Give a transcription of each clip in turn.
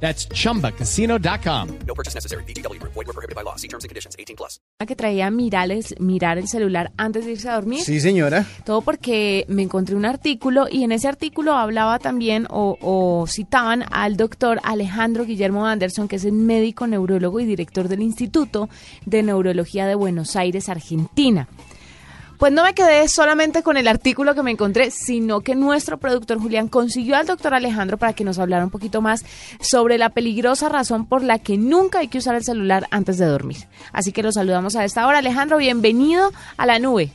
That's chumbacasino.com. No purchase necessary. BGW. Void were prohibited by law. See terms and conditions. 18 plus. que traía mirar el, mirar el celular antes de irse a dormir. Sí, señora. Todo porque me encontré un artículo y en ese artículo hablaba también o, o citaban al doctor Alejandro Guillermo Anderson, que es el médico neurólogo y director del Instituto de Neurología de Buenos Aires, Argentina. Pues no me quedé solamente con el artículo que me encontré, sino que nuestro productor Julián consiguió al doctor Alejandro para que nos hablara un poquito más sobre la peligrosa razón por la que nunca hay que usar el celular antes de dormir. Así que lo saludamos a esta hora. Alejandro, bienvenido a la nube.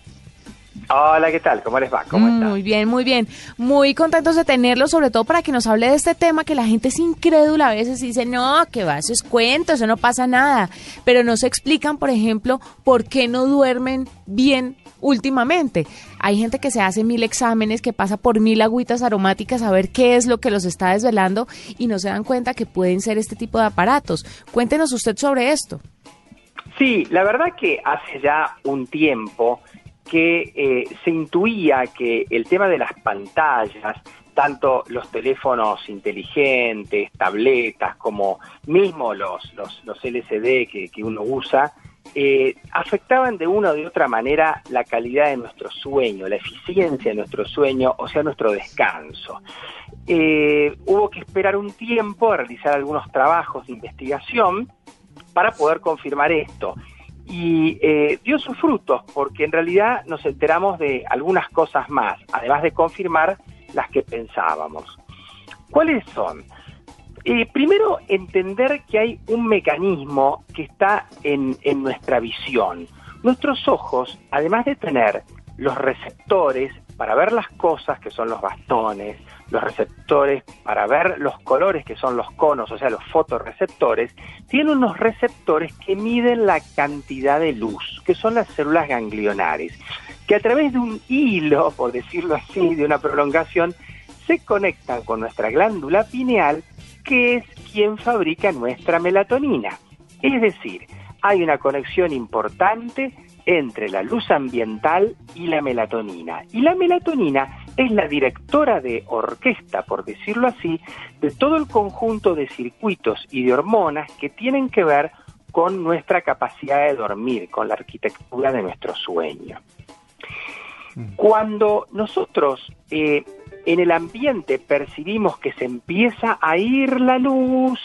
Hola, ¿qué tal? ¿Cómo les va? ¿Cómo están? Muy bien, muy bien. Muy contentos de tenerlo, sobre todo para que nos hable de este tema que la gente es incrédula a veces y dice, no, que va, eso es cuento, eso no pasa nada. Pero no se explican, por ejemplo, por qué no duermen bien últimamente. Hay gente que se hace mil exámenes, que pasa por mil agüitas aromáticas a ver qué es lo que los está desvelando y no se dan cuenta que pueden ser este tipo de aparatos. Cuéntenos usted sobre esto. Sí, la verdad que hace ya un tiempo que eh, se intuía que el tema de las pantallas, tanto los teléfonos inteligentes, tabletas, como mismo los, los, LCD que, que uno usa, eh, afectaban de una o de otra manera la calidad de nuestro sueño, la eficiencia de nuestro sueño, o sea, nuestro descanso. Eh, hubo que esperar un tiempo a realizar algunos trabajos de investigación para poder confirmar esto. Y eh, dio sus frutos, porque en realidad nos enteramos de algunas cosas más, además de confirmar las que pensábamos. ¿Cuáles son? Eh, primero, entender que hay un mecanismo que está en, en nuestra visión. Nuestros ojos, además de tener los receptores para ver las cosas, que son los bastones, los receptores para ver los colores, que son los conos, o sea, los fotorreceptores, tienen unos receptores que miden la cantidad de luz, que son las células ganglionares, que a través de un hilo, por decirlo así, de una prolongación, se conectan con nuestra glándula pineal que es quien fabrica nuestra melatonina. Es decir, hay una conexión importante entre la luz ambiental y la melatonina. Y la melatonina es la directora de orquesta, por decirlo así, de todo el conjunto de circuitos y de hormonas que tienen que ver con nuestra capacidad de dormir, con la arquitectura de nuestro sueño. Cuando nosotros eh, en el ambiente percibimos que se empieza a ir la luz,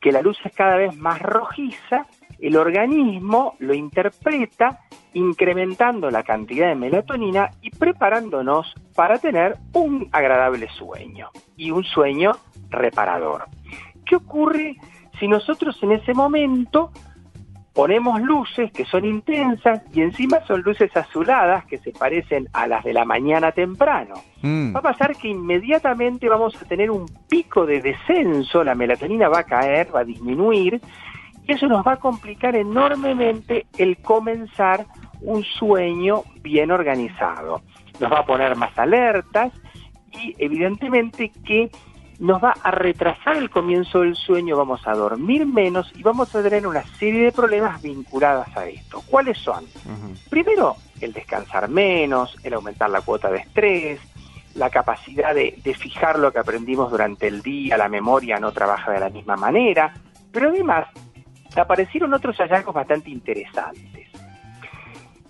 que la luz es cada vez más rojiza, el organismo lo interpreta incrementando la cantidad de melatonina y preparándonos para tener un agradable sueño y un sueño reparador. ¿Qué ocurre si nosotros en ese momento ponemos luces que son intensas y encima son luces azuladas que se parecen a las de la mañana temprano. Mm. Va a pasar que inmediatamente vamos a tener un pico de descenso, la melatonina va a caer, va a disminuir y eso nos va a complicar enormemente el comenzar un sueño bien organizado. Nos va a poner más alertas y evidentemente que nos va a retrasar el comienzo del sueño, vamos a dormir menos y vamos a tener una serie de problemas vinculados a esto. ¿Cuáles son? Primero, el descansar menos, el aumentar la cuota de estrés, la capacidad de, de, fijar lo que aprendimos durante el día, la memoria no trabaja de la misma manera, pero además aparecieron otros hallazgos bastante interesantes.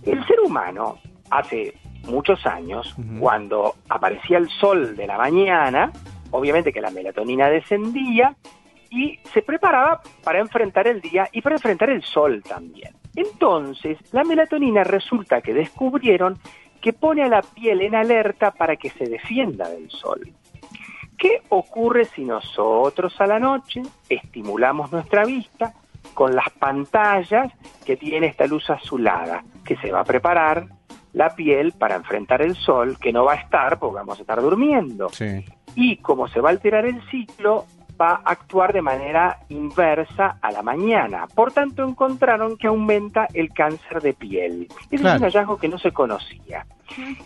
El ser humano, hace muchos años, uh -huh. cuando aparecía el sol de la mañana, obviamente que la melatonina descendía y se preparaba para enfrentar el día y para enfrentar el sol también. Entonces, la melatonina resulta que descubrieron que pone a la piel en alerta para que se defienda del sol. ¿Qué ocurre si nosotros a la noche estimulamos nuestra vista con las pantallas que tiene esta luz azulada, que se va a preparar la piel para enfrentar el sol, que no va a estar porque vamos a estar durmiendo. Sí. Y como se va a alterar el ciclo, va a actuar de manera inversa a la mañana. Por tanto, encontraron que aumenta el cáncer de piel. Ese Claro. es un hallazgo que no se conocía.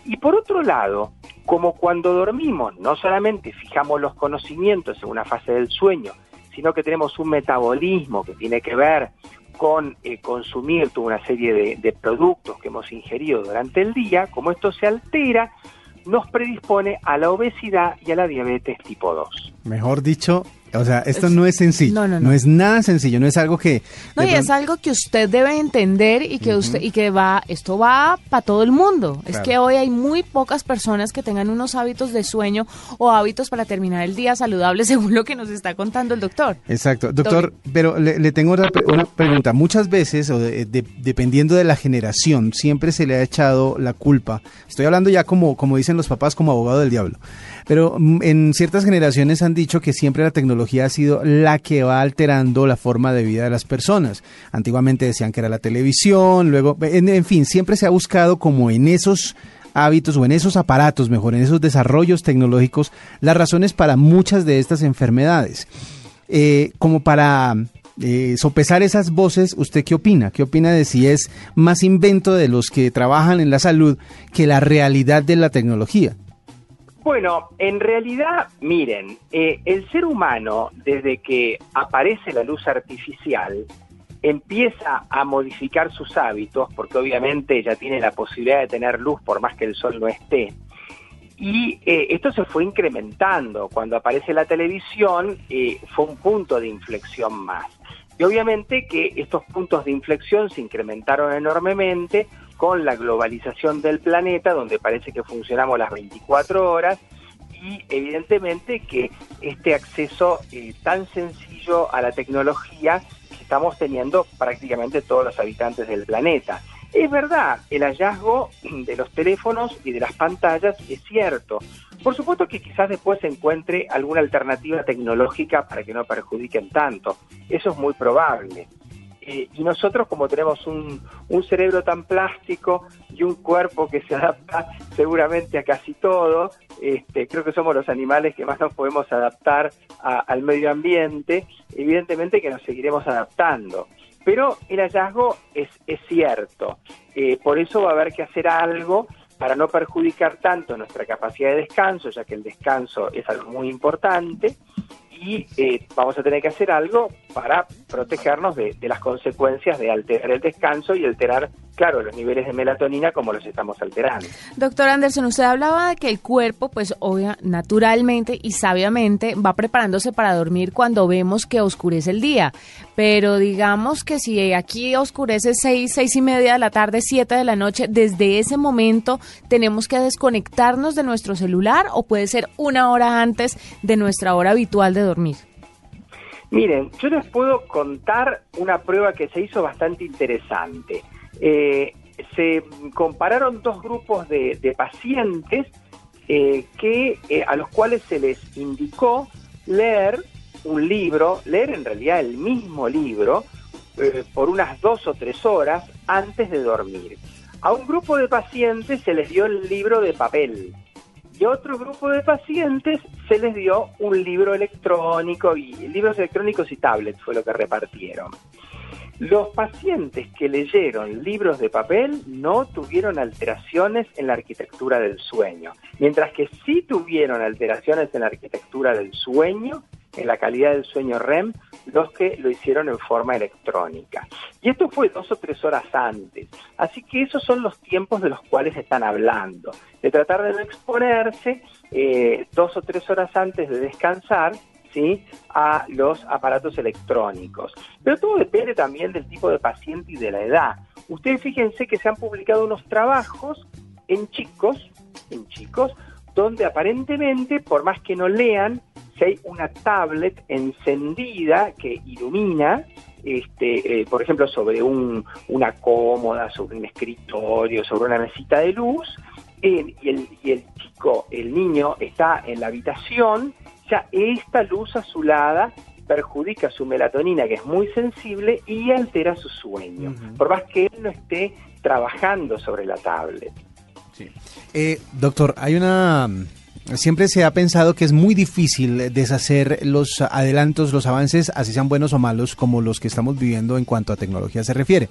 Y por otro lado, como cuando dormimos, no solamente fijamos los conocimientos en una fase del sueño, sino que tenemos un metabolismo que tiene que ver con eh, consumir toda una serie de, de productos que hemos ingerido durante el día, como esto se altera, nos predispone a la obesidad y a la diabetes tipo 2. Mejor dicho, o sea, esto no es sencillo. No, no, no. es nada sencillo, no es algo que... No, y es algo que usted debe entender y que usted y que va, esto va para todo el mundo. Es que hoy hay muy pocas personas que tengan unos hábitos de sueño o hábitos para terminar el día saludables, según lo que nos está contando el doctor. Exacto, doctor, pero le, le tengo otra pre- una pregunta. Muchas veces, o de- de- dependiendo de la generación, siempre se le ha echado la culpa. Estoy hablando ya como, como dicen los papás, como abogado del diablo. Pero mm, en ciertas generaciones han dicho que siempre la tecnología ha sido la que va alterando la forma de vida de las personas. Antiguamente decían que era la televisión, luego, en, en fin, siempre se ha buscado como en esos hábitos o en esos aparatos, mejor, en esos desarrollos tecnológicos, las razones para muchas de estas enfermedades. Eh, como para eh, sopesar esas voces, ¿usted qué opina? ¿Qué opina de si es más invento de los que trabajan en la salud que la realidad de la tecnología? Bueno, en realidad, miren, eh, el ser humano, desde que aparece la luz artificial, empieza a modificar sus hábitos, porque obviamente ya tiene la posibilidad de tener luz por más que el sol no esté. Y eh, esto se fue incrementando. Cuando aparece la televisión, eh, fue un punto de inflexión más. Y obviamente que estos puntos de inflexión se incrementaron enormemente con la globalización del planeta, donde parece que funcionamos las 24 horas, y evidentemente que este acceso eh, tan sencillo a la tecnología que estamos teniendo prácticamente todos los habitantes del planeta. Es verdad, el hallazgo de los teléfonos y de las pantallas es cierto. Por supuesto que quizás después se encuentre alguna alternativa tecnológica para que no perjudiquen tanto. Eso es muy probable. Y nosotros como tenemos un, un cerebro tan plástico y un cuerpo que se adapta seguramente a casi todo, este, creo que somos los animales que más nos podemos adaptar a- al medio ambiente, evidentemente que nos seguiremos adaptando. Pero el hallazgo es, es cierto, Eh, por eso va a haber que hacer algo para no perjudicar tanto nuestra capacidad de descanso, ya que el descanso es algo muy importante, y eh, vamos a tener que hacer algo para protegernos de, de las consecuencias de alterar el descanso y alterar, claro, los niveles de melatonina como los estamos alterando. Doctor Anderson, usted hablaba de que el cuerpo, pues obvia, naturalmente y sabiamente va preparándose para dormir cuando vemos que oscurece el día. Pero digamos que si aquí oscurece seis, seis y media de la tarde, siete de la noche, desde ese momento tenemos que desconectarnos de nuestro celular o puede ser una hora antes de nuestra hora habitual de dormir. Miren, yo les puedo contar una prueba que se hizo bastante interesante. Eh, se compararon dos grupos de, pacientes eh, que eh, a los cuales se les indicó leer un libro, leer en realidad el mismo libro por unas dos o tres horas antes de dormir. A un grupo de pacientes se les dio el libro de papel y a otro grupo de pacientes se les dio un libro electrónico y libros electrónicos y tablets fue lo que repartieron. Los pacientes que leyeron libros de papel no tuvieron alteraciones en la arquitectura del sueño, mientras que sí tuvieron alteraciones en la arquitectura del sueño, en la calidad del sueño REM, los que lo hicieron en forma electrónica. Y esto fue dos o tres horas antes. Así que esos son los tiempos de los cuales están hablando, de tratar de no exponerse eh, dos o tres horas antes de descansar ¿sí? a los aparatos electrónicos. Pero todo depende también del tipo de paciente y de la edad. Ustedes fíjense que se han publicado unos trabajos en chicos, en chicos, donde aparentemente, por más que no lean, si hay una tablet encendida que ilumina, este, eh, por ejemplo, sobre un, una cómoda, sobre un escritorio, sobre una mesita de luz, eh, y, el, y el chico, el niño, está en la habitación, ya esta luz azulada perjudica su melatonina, que es muy sensible, y altera su sueño, por más que él no esté trabajando sobre la tablet. Eh, doctor, hay una siempre se ha pensado que es muy difícil deshacer los adelantos, los avances, así sean buenos o malos, como los que estamos viviendo en cuanto a tecnología se refiere.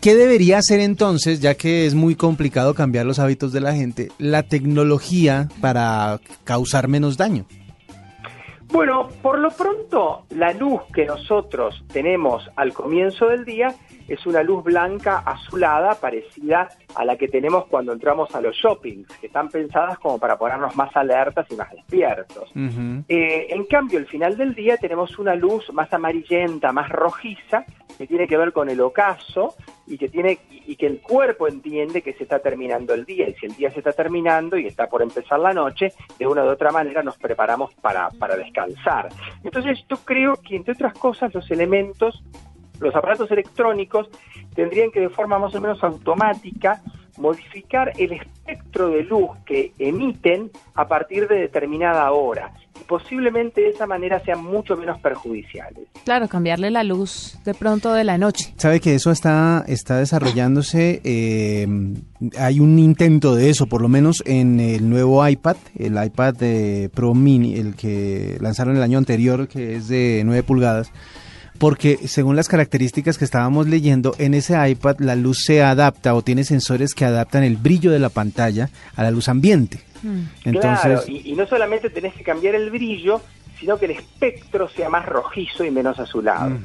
¿Qué debería hacer entonces, ya que es muy complicado cambiar los hábitos de la gente, la tecnología para causar menos daño? Bueno, por lo pronto, la luz que nosotros tenemos al comienzo del día es una luz blanca azulada parecida a la que tenemos cuando entramos a los shoppings, que están pensadas como para ponernos más alertas y más despiertos. Eh, en cambio, al final del día tenemos una luz más amarillenta, más rojiza, que tiene que ver con el ocaso y que tiene y que el cuerpo entiende que se está terminando el día y si el día se está terminando y está por empezar la noche de una u otra manera nos preparamos para, para descansar entonces yo creo que entre otras cosas los elementos los aparatos electrónicos tendrían que de forma más o menos automática modificar el espectro de luz que emiten a partir de determinada hora. Y posiblemente de esa manera sean mucho menos perjudiciales. Claro, cambiarle la luz de pronto de la noche. Sabe que eso está, está desarrollándose, eh, hay un intento de eso, por lo menos en el nuevo iPad, el iPad de Pro Mini, el que lanzaron el año anterior, que es de 9 pulgadas porque según las características que estábamos leyendo, en ese iPad la luz se adapta o tiene sensores que adaptan el brillo de la pantalla a la luz ambiente. Mm. Entonces, claro, y, no solamente tenés que cambiar el brillo, sino que el espectro sea más rojizo y menos azulado.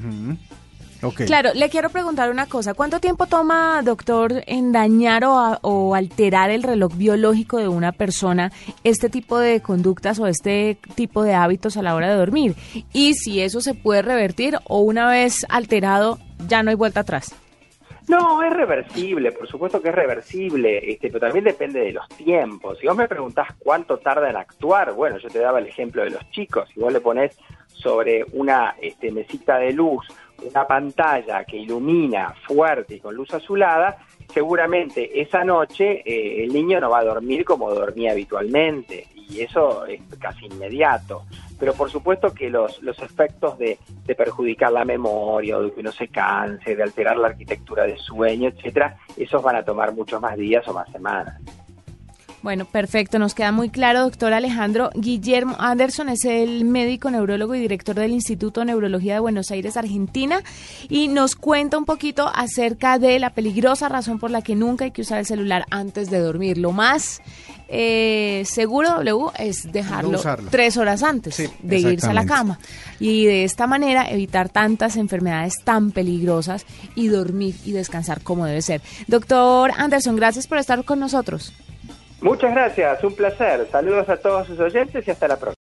Claro, le quiero preguntar una cosa. ¿Cuánto tiempo toma, doctor, en dañar o, alterar el reloj biológico de una persona este tipo de conductas o este tipo de hábitos a la hora de dormir? Y si eso se puede revertir o una vez alterado ya no hay vuelta atrás. No, es reversible, por supuesto que es reversible, este, pero también depende de los tiempos. Si vos me preguntás cuánto tarda en actuar, bueno, yo te daba el ejemplo de los chicos, si vos le pones sobre una este, mesita de luz una pantalla que ilumina fuerte y con luz azulada, seguramente esa noche eh, el niño no va a dormir como dormía habitualmente y eso es casi inmediato. Pero por supuesto que los, los efectos de, de perjudicar la memoria o de que uno se canse, de alterar la arquitectura de sueño, etcétera, esos van a tomar muchos más días o más semanas. Bueno, perfecto, nos queda muy claro, doctor Alejandro. Guillermo Anderson es el médico neurólogo y director del Instituto de Neurología de Buenos Aires, Argentina, y nos cuenta un poquito acerca de la peligrosa razón por la que nunca hay que usar el celular antes de dormir. Lo más eh, seguro, W, es dejarlo tres horas antes de irse a la cama. Y de esta manera evitar tantas enfermedades tan peligrosas y dormir y descansar como debe ser. Doctor Anderson, gracias por estar con nosotros. Muchas gracias, un placer. Saludos a todos sus oyentes y hasta la próxima.